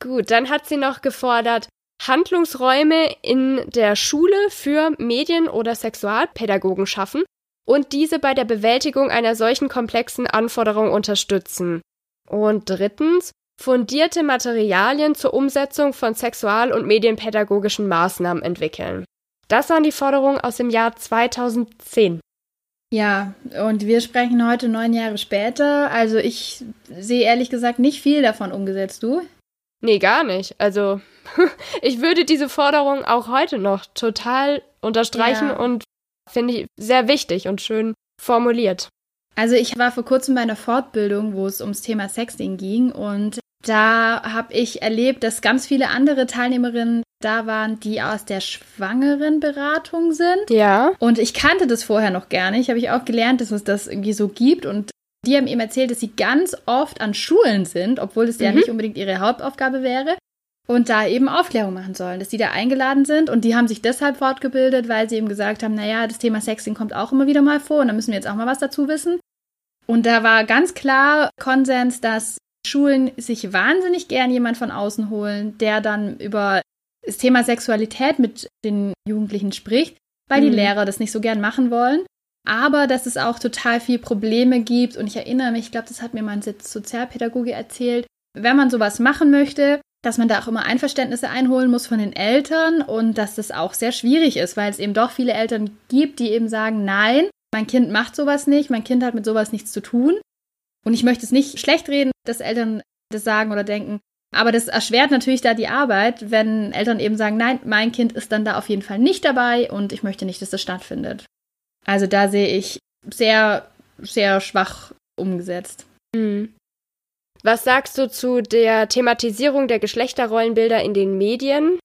Gut, dann hat sie noch gefordert, Handlungsräume in der Schule für Medien- oder Sexualpädagogen schaffen und diese bei der Bewältigung einer solchen komplexen Anforderung unterstützen. Und drittens, fundierte Materialien zur Umsetzung von sexual- und medienpädagogischen Maßnahmen entwickeln. Das waren die Forderungen aus dem Jahr 2010. Ja, und wir sprechen heute neun Jahre später. Also ich sehe ehrlich gesagt nicht viel davon umgesetzt, du? Nee, gar nicht. Also ich würde diese Forderung auch heute noch total unterstreichen ja. und finde ich sehr wichtig und schön formuliert. Also ich war vor kurzem bei einer Fortbildung, wo es ums Thema Sexting ging und da habe ich erlebt, dass ganz viele andere Teilnehmerinnen da waren, die aus der Schwangerenberatung sind. Ja. Und ich kannte das vorher noch gar nicht. Habe ich auch gelernt, dass es das irgendwie so gibt. Und die haben ihm erzählt, dass sie ganz oft an Schulen sind, obwohl es mhm. ja nicht unbedingt ihre Hauptaufgabe wäre. Und da eben Aufklärung machen sollen, dass die da eingeladen sind. Und die haben sich deshalb fortgebildet, weil sie eben gesagt haben, naja, das Thema Sexting kommt auch immer wieder mal vor und da müssen wir jetzt auch mal was dazu wissen. Und da war ganz klar Konsens, dass Schulen sich wahnsinnig gern jemand von außen holen, der dann über das Thema Sexualität mit den Jugendlichen spricht, weil mhm. die Lehrer das nicht so gern machen wollen. Aber dass es auch total viel Probleme gibt. Und ich erinnere mich, ich glaube, das hat mir mein Sozialpädagoge erzählt, wenn man sowas machen möchte, dass man da auch immer Einverständnisse einholen muss von den Eltern und dass das auch sehr schwierig ist, weil es eben doch viele Eltern gibt, die eben sagen, nein, mein Kind macht sowas nicht, mein Kind hat mit sowas nichts zu tun. Und ich möchte es nicht schlecht reden, dass Eltern das sagen oder denken. Aber das erschwert natürlich da die Arbeit, wenn Eltern eben sagen, nein, mein Kind ist dann da auf jeden Fall nicht dabei und ich möchte nicht, dass das stattfindet. Also da sehe ich sehr, sehr schwach umgesetzt. Mhm. Was sagst du zu der Thematisierung der Geschlechterrollenbilder in den Medien?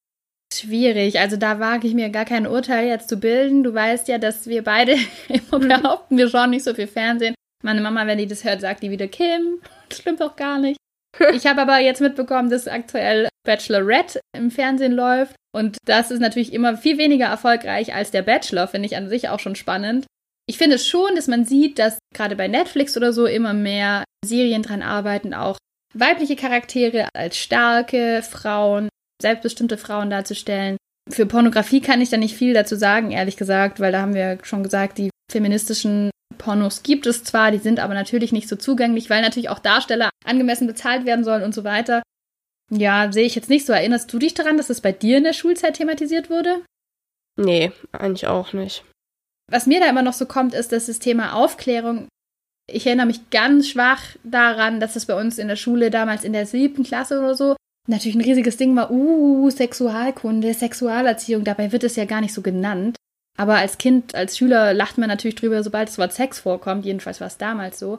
Schwierig. Also da wage ich mir gar kein Urteil jetzt zu bilden. Du weißt ja, dass wir beide immer behaupten, wir schauen nicht so viel Fernsehen. Meine Mama, wenn die das hört, sagt die wieder Kim. Das stimmt doch gar nicht. Ich habe aber jetzt mitbekommen, dass aktuell Bachelorette im Fernsehen läuft. Und das ist natürlich immer viel weniger erfolgreich als der Bachelor, finde ich an sich auch schon spannend. Ich finde es schon, dass man sieht, dass gerade bei Netflix oder so immer mehr Serien dran arbeiten, auch weibliche Charaktere als starke Frauen, selbstbestimmte Frauen darzustellen. Für Pornografie kann ich da nicht viel dazu sagen, ehrlich gesagt, weil da haben wir schon gesagt, die feministischen Pornos gibt es zwar, die sind aber natürlich nicht so zugänglich, weil natürlich auch Darsteller angemessen bezahlt werden sollen und so weiter. Ja, sehe ich jetzt nicht so. Erinnerst du dich daran, dass es bei dir in der Schulzeit thematisiert wurde? Nee, eigentlich auch nicht. Was mir da immer noch so kommt, ist, dass das Thema Aufklärung, ich erinnere mich ganz schwach daran, dass es bei uns in der Schule damals in der siebten Klasse oder so natürlich ein riesiges Ding war, uh, Sexualkunde, Sexualerziehung, dabei wird es ja gar nicht so genannt. Aber als Kind, als Schüler lacht man natürlich drüber, sobald das Wort Sex vorkommt, jedenfalls war es damals so.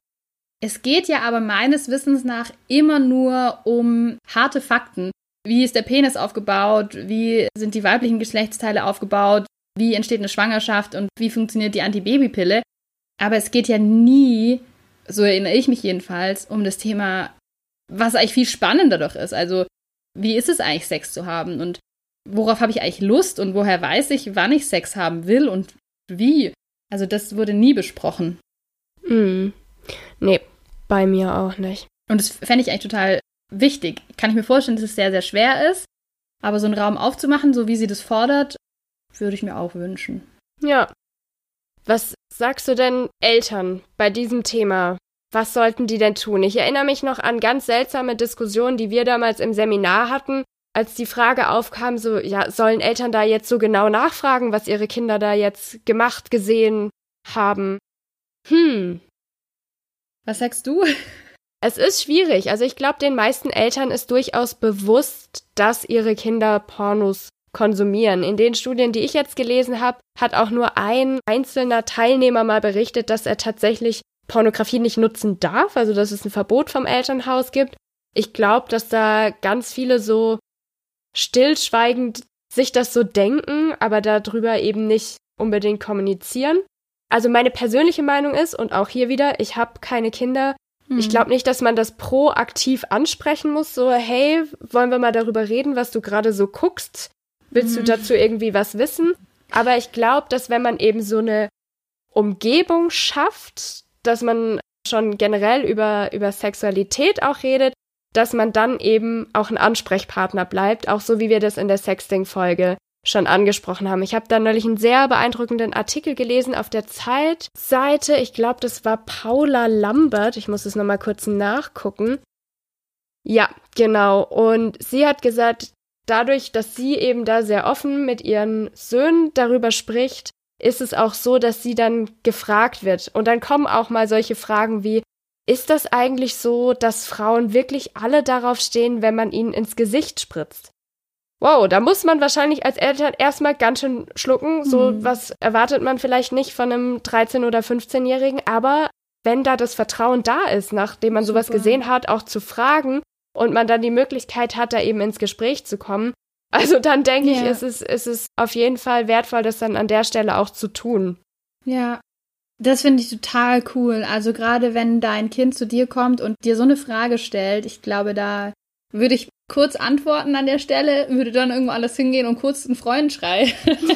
Es geht ja aber meines Wissens nach immer nur um harte Fakten. Wie ist der Penis aufgebaut? Wie sind die weiblichen Geschlechtsteile aufgebaut? Wie entsteht eine Schwangerschaft und wie funktioniert die Antibabypille. Aber es geht ja nie, so erinnere ich mich jedenfalls, um das Thema, was eigentlich viel spannender doch ist. Also, wie ist es eigentlich, Sex zu haben und worauf habe ich eigentlich Lust und woher weiß ich, wann ich Sex haben will und wie? Also, das wurde nie besprochen. Mm. Nee, bei mir auch nicht. Und das fände ich eigentlich total wichtig. Kann ich mir vorstellen, dass es sehr, sehr schwer ist, aber so einen Raum aufzumachen, so wie sie das fordert, würde ich mir auch wünschen. Ja. Was sagst du denn Eltern bei diesem Thema? Was sollten die denn tun? Ich erinnere mich noch an ganz seltsame Diskussionen, die wir damals im Seminar hatten, als die Frage aufkam, so, ja, sollen Eltern da jetzt so genau nachfragen, was ihre Kinder da jetzt gemacht, gesehen haben? Hm. Was sagst du? Es ist schwierig. Also ich glaube, den meisten Eltern ist durchaus bewusst, dass ihre Kinder Pornos konsumieren. In den Studien, die ich jetzt gelesen habe, hat auch nur ein einzelner Teilnehmer mal berichtet, dass er tatsächlich Pornografie nicht nutzen darf, also dass es ein Verbot vom Elternhaus gibt. Ich glaube, dass da ganz viele so stillschweigend sich das so denken, aber darüber eben nicht unbedingt kommunizieren. Also meine persönliche Meinung ist, und auch hier wieder, ich habe keine Kinder. Mhm. Ich glaube nicht, dass man das proaktiv ansprechen muss, so, hey, wollen wir mal darüber reden, was du gerade so guckst? Willst mhm. du dazu irgendwie was wissen? Aber ich glaube, dass wenn man eben so eine Umgebung schafft, dass man schon generell über, über Sexualität auch redet, dass man dann eben auch ein Ansprechpartner bleibt, auch so wie wir das in der Sexting-Folge schon angesprochen haben. Ich habe da neulich einen sehr beeindruckenden Artikel gelesen auf der Zeitseite. Ich glaube, das war Paula Lambert. Ich muss es nochmal kurz nachgucken. Ja, genau. Und sie hat gesagt, dadurch, dass sie eben da sehr offen mit ihren Söhnen darüber spricht, ist es auch so, dass sie dann gefragt wird. Und dann kommen auch mal solche Fragen wie, ist das eigentlich so, dass Frauen wirklich alle darauf stehen, wenn man ihnen ins Gesicht spritzt? Wow, da muss man wahrscheinlich als Eltern erstmal ganz schön schlucken. So mhm. was erwartet man vielleicht nicht von einem 13- oder 15-Jährigen. Aber wenn da das Vertrauen da ist, nachdem man Super. sowas gesehen hat, auch zu fragen, und man dann die Möglichkeit hat, da eben ins Gespräch zu kommen. Also dann denke ja. ich, ist es, ist es auf jeden Fall wertvoll, das dann an der Stelle auch zu tun. Ja, das finde ich total cool. Also gerade wenn dein Kind zu dir kommt und dir so eine Frage stellt, ich glaube, da würde ich kurz antworten an der Stelle, würde dann irgendwo alles hingehen und kurz einen Freundschrei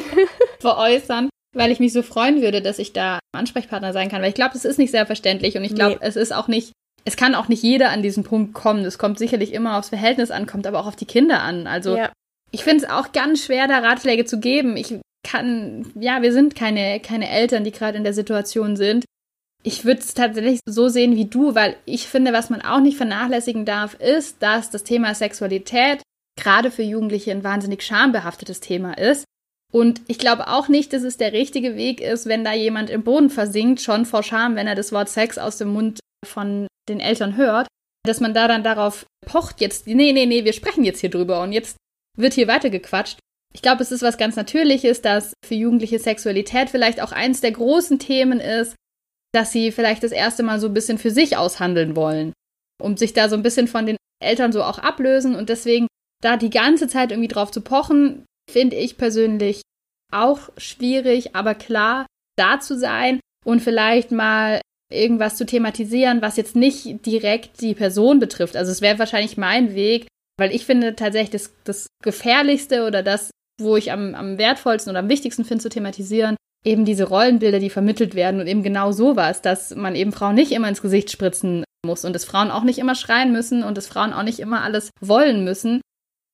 veräußern. weil ich mich so freuen würde, dass ich da Ansprechpartner sein kann. Weil ich glaube, es ist nicht selbstverständlich und ich glaube, nee. es ist auch nicht, es kann auch nicht jeder an diesen Punkt kommen. Es kommt sicherlich immer aufs Verhältnis an, kommt aber auch auf die Kinder an. Also ja. ich finde es auch ganz schwer, da Ratschläge zu geben. Ich kann, ja, wir sind keine, keine Eltern, die gerade in der Situation sind. Ich würde es tatsächlich so sehen wie du, weil ich finde, was man auch nicht vernachlässigen darf, ist, dass das Thema Sexualität gerade für Jugendliche ein wahnsinnig schambehaftetes Thema ist. Und ich glaube auch nicht, dass es der richtige Weg ist, wenn da jemand im Boden versinkt, schon vor Scham, wenn er das Wort Sex aus dem Mund von den Eltern hört, dass man da dann darauf pocht, jetzt, nee, nee, nee, wir sprechen jetzt hier drüber und jetzt wird hier weitergequatscht. Ich glaube, es ist was ganz Natürliches, dass für Jugendliche Sexualität vielleicht auch eins der großen Themen ist, dass sie vielleicht das erste Mal so ein bisschen für sich aushandeln wollen, um sich da so ein bisschen von den Eltern so auch ablösen und deswegen da die ganze Zeit irgendwie drauf zu pochen, finde ich persönlich auch schwierig, aber klar, da zu sein und vielleicht mal irgendwas zu thematisieren, was jetzt nicht direkt die Person betrifft. Also es wäre wahrscheinlich mein Weg, weil ich finde tatsächlich das, das Gefährlichste oder das, wo ich am, am wertvollsten oder am wichtigsten finde zu thematisieren, eben diese Rollenbilder, die vermittelt werden und eben genau sowas, dass man eben Frauen nicht immer ins Gesicht spritzen muss und dass Frauen auch nicht immer schreien müssen und dass Frauen auch nicht immer alles wollen müssen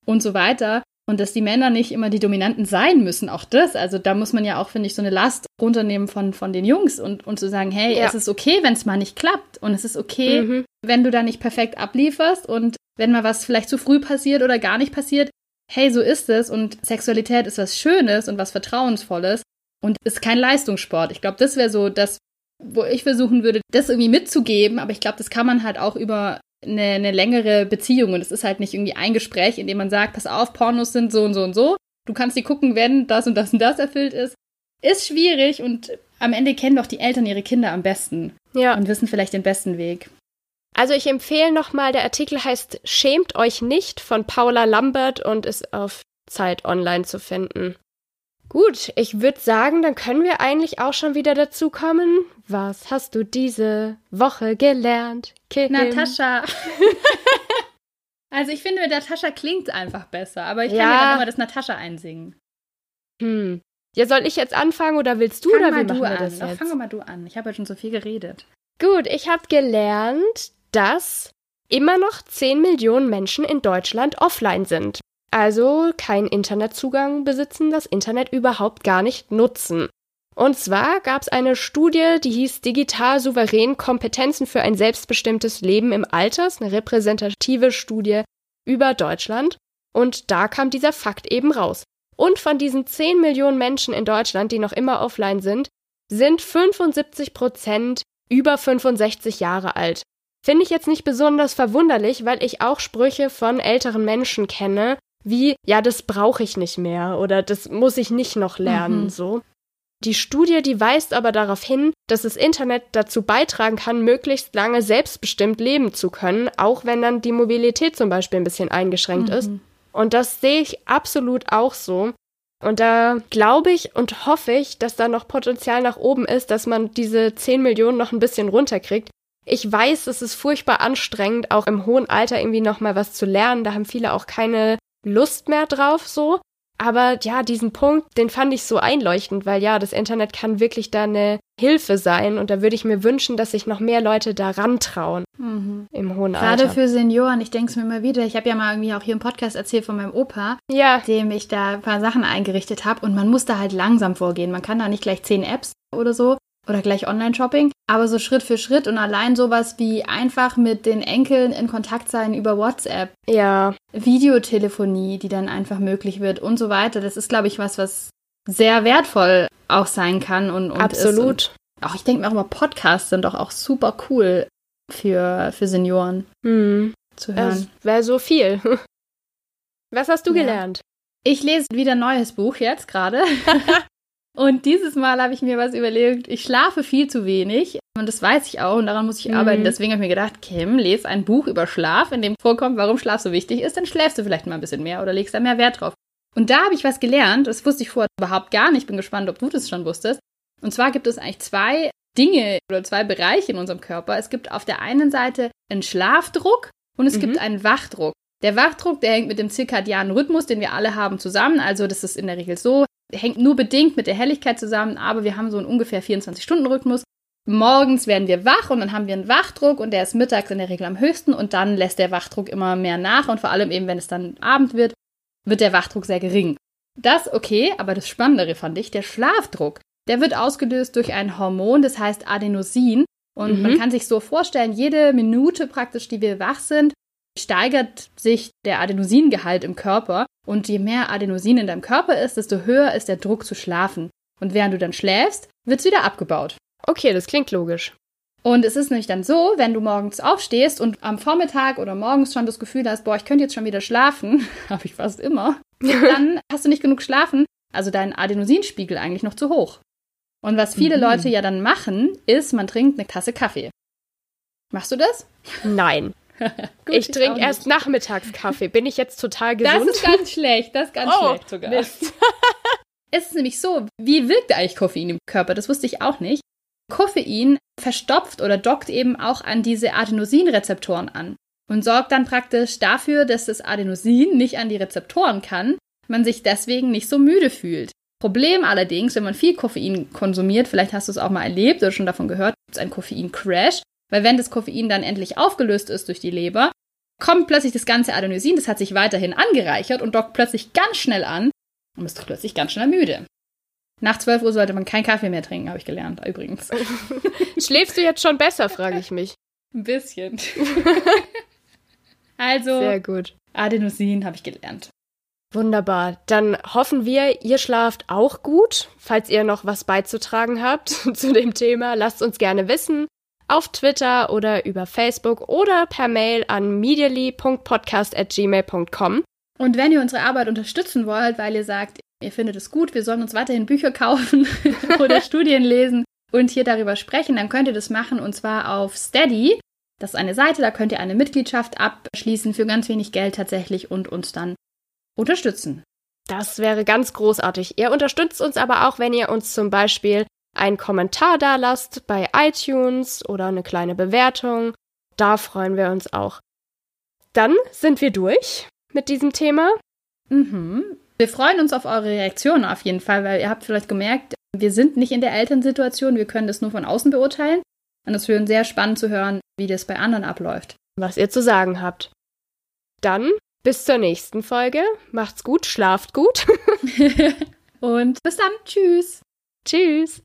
und so weiter. Und dass die Männer nicht immer die Dominanten sein müssen, auch das. Also da muss man ja auch, finde ich, so eine Last runternehmen von, von den Jungs und, und zu sagen, hey, ja. es ist okay, wenn es mal nicht klappt. Und es ist okay, mhm. wenn du da nicht perfekt ablieferst und wenn mal was vielleicht zu früh passiert oder gar nicht passiert. Hey, so ist es. Und Sexualität ist was Schönes und was Vertrauensvolles und ist kein Leistungssport. Ich glaube, das wäre so das, wo ich versuchen würde, das irgendwie mitzugeben. Aber ich glaube, das kann man halt auch über eine, eine längere Beziehung und es ist halt nicht irgendwie ein Gespräch, in dem man sagt, pass auf, Pornos sind so und so und so. Du kannst die gucken, wenn das und das und das erfüllt ist. Ist schwierig und am Ende kennen doch die Eltern ihre Kinder am besten. Ja. Und wissen vielleicht den besten Weg. Also ich empfehle nochmal, der Artikel heißt Schämt euch nicht von Paula Lambert und ist auf Zeit online zu finden. Gut, ich würde sagen, dann können wir eigentlich auch schon wieder dazu kommen. Was hast du diese Woche gelernt, Kim? Natascha. also ich finde, mit Natascha klingt es einfach besser, aber ich kann ja, dann immer das Natascha einsingen. Hm. Ja, soll ich jetzt anfangen oder willst du fang oder machen wir an. das jetzt? Fang mal du an. Ich habe ja schon so viel geredet. Gut, ich habe gelernt, dass immer noch 10 Millionen Menschen in Deutschland offline sind also keinen Internetzugang besitzen, das Internet überhaupt gar nicht nutzen. Und zwar gab es eine Studie, die hieß Digital souverän Kompetenzen für ein selbstbestimmtes Leben im Alters, eine repräsentative Studie über Deutschland. Und da kam dieser Fakt eben raus. Und von diesen 10 Millionen Menschen in Deutschland, die noch immer offline sind, sind 75 Prozent über 65 Jahre alt. Finde ich jetzt nicht besonders verwunderlich, weil ich auch Sprüche von älteren Menschen kenne, wie, ja, das brauche ich nicht mehr oder das muss ich nicht noch lernen, mhm. so. Die Studie, die weist aber darauf hin, dass das Internet dazu beitragen kann, möglichst lange selbstbestimmt leben zu können, auch wenn dann die Mobilität zum Beispiel ein bisschen eingeschränkt mhm. ist. Und das sehe ich absolut auch so. Und da glaube ich und hoffe ich, dass da noch Potenzial nach oben ist, dass man diese 10 Millionen noch ein bisschen runterkriegt. Ich weiß, es ist furchtbar anstrengend, auch im hohen Alter irgendwie noch mal was zu lernen. Da haben viele auch keine Lust mehr drauf so. Aber ja, diesen Punkt, den fand ich so einleuchtend, weil ja, das Internet kann wirklich da eine Hilfe sein und da würde ich mir wünschen, dass sich noch mehr Leute da rantrauen mhm. im hohen Alter. Gerade für Senioren, ich denke es mir immer wieder, ich habe ja mal irgendwie auch hier im Podcast erzählt von meinem Opa, ja. dem ich da ein paar Sachen eingerichtet habe und man muss da halt langsam vorgehen. Man kann da nicht gleich zehn Apps oder so oder gleich Online-Shopping, aber so Schritt für Schritt und allein sowas wie einfach mit den Enkeln in Kontakt sein über WhatsApp. Ja. Videotelefonie, die dann einfach möglich wird und so weiter. Das ist, glaube ich, was, was sehr wertvoll auch sein kann und, und Absolut. Und auch ich denke mir auch immer, Podcasts sind doch auch super cool für, für Senioren hm. zu hören. Wäre so viel. Was hast du ja. gelernt? Ich lese wieder ein neues Buch jetzt gerade. Und dieses Mal habe ich mir was überlegt. Ich schlafe viel zu wenig und das weiß ich auch und daran muss ich mhm. arbeiten. Deswegen habe ich mir gedacht, Kim, lese ein Buch über Schlaf, in dem vorkommt, warum Schlaf so wichtig ist. Dann schläfst du vielleicht mal ein bisschen mehr oder legst da mehr Wert drauf. Und da habe ich was gelernt. Das wusste ich vorher überhaupt gar nicht. Ich bin gespannt, ob du das schon wusstest. Und zwar gibt es eigentlich zwei Dinge oder zwei Bereiche in unserem Körper. Es gibt auf der einen Seite einen Schlafdruck und es mhm. gibt einen Wachdruck. Der Wachdruck, der hängt mit dem zirkadianen Rhythmus, den wir alle haben, zusammen. Also das ist in der Regel so, hängt nur bedingt mit der Helligkeit zusammen, aber wir haben so einen ungefähr 24-Stunden-Rhythmus. Morgens werden wir wach und dann haben wir einen Wachdruck und der ist mittags in der Regel am höchsten und dann lässt der Wachdruck immer mehr nach und vor allem eben, wenn es dann Abend wird, wird der Wachdruck sehr gering. Das okay, aber das Spannendere fand ich, der Schlafdruck. Der wird ausgelöst durch ein Hormon, das heißt Adenosin. Und mhm. man kann sich so vorstellen, jede Minute praktisch, die wir wach sind, steigert sich der Adenosingehalt im Körper. Und je mehr Adenosin in deinem Körper ist, desto höher ist der Druck zu schlafen. Und während du dann schläfst, wird es wieder abgebaut. Okay, das klingt logisch. Und es ist nämlich dann so, wenn du morgens aufstehst und am Vormittag oder morgens schon das Gefühl hast, boah, ich könnte jetzt schon wieder schlafen, habe ich fast immer, dann hast du nicht genug schlafen, also dein Adenosinspiegel eigentlich noch zu hoch. Und was viele mhm. Leute ja dann machen, ist, man trinkt eine Tasse Kaffee. Machst du das? Nein. Gut, ich trinke erst nachmittags Kaffee. Bin ich jetzt total gesund? Das ist ganz schlecht, das ist ganz oh, schlecht sogar. Mist. es ist nämlich so, wie wirkt eigentlich Koffein im Körper? Das wusste ich auch nicht. Koffein verstopft oder dockt eben auch an diese Adenosinrezeptoren an und sorgt dann praktisch dafür, dass das Adenosin nicht an die Rezeptoren kann, man sich deswegen nicht so müde fühlt. Problem allerdings, wenn man viel Koffein konsumiert, vielleicht hast du es auch mal erlebt oder schon davon gehört, gibt es einen Koffein-Crash, weil wenn das Koffein dann endlich aufgelöst ist durch die Leber, kommt plötzlich das ganze Adenosin, das hat sich weiterhin angereichert und dockt plötzlich ganz schnell an und ist plötzlich ganz schnell müde. Nach 12 Uhr sollte man keinen Kaffee mehr trinken, habe ich gelernt, übrigens. Schläfst du jetzt schon besser, frage ich mich. Ein bisschen. also, Sehr gut. Adenosin habe ich gelernt. Wunderbar. Dann hoffen wir, ihr schlaft auch gut. Falls ihr noch was beizutragen habt zu dem Thema, lasst uns gerne wissen. Auf Twitter oder über Facebook oder per Mail an medially.podcast.gmail.com. Und wenn ihr unsere Arbeit unterstützen wollt, weil ihr sagt, ihr findet es gut, wir sollen uns weiterhin Bücher kaufen oder Studien lesen und hier darüber sprechen, dann könnt ihr das machen und zwar auf Steady. Das ist eine Seite, da könnt ihr eine Mitgliedschaft abschließen für ganz wenig Geld tatsächlich und uns dann unterstützen. Das wäre ganz großartig. Ihr unterstützt uns aber auch, wenn ihr uns zum Beispiel einen Kommentar da lasst bei iTunes oder eine kleine Bewertung. Da freuen wir uns auch. Dann sind wir durch mit diesem Thema. Mhm. Wir freuen uns auf eure Reaktionen auf jeden Fall, weil ihr habt vielleicht gemerkt, wir sind nicht in der Elternsituation, wir können das nur von außen beurteilen. Und es wäre sehr spannend zu hören, wie das bei anderen abläuft. Was ihr zu sagen habt. Dann bis zur nächsten Folge. Macht's gut, schlaft gut. Und bis dann. Tschüss. Tschüss.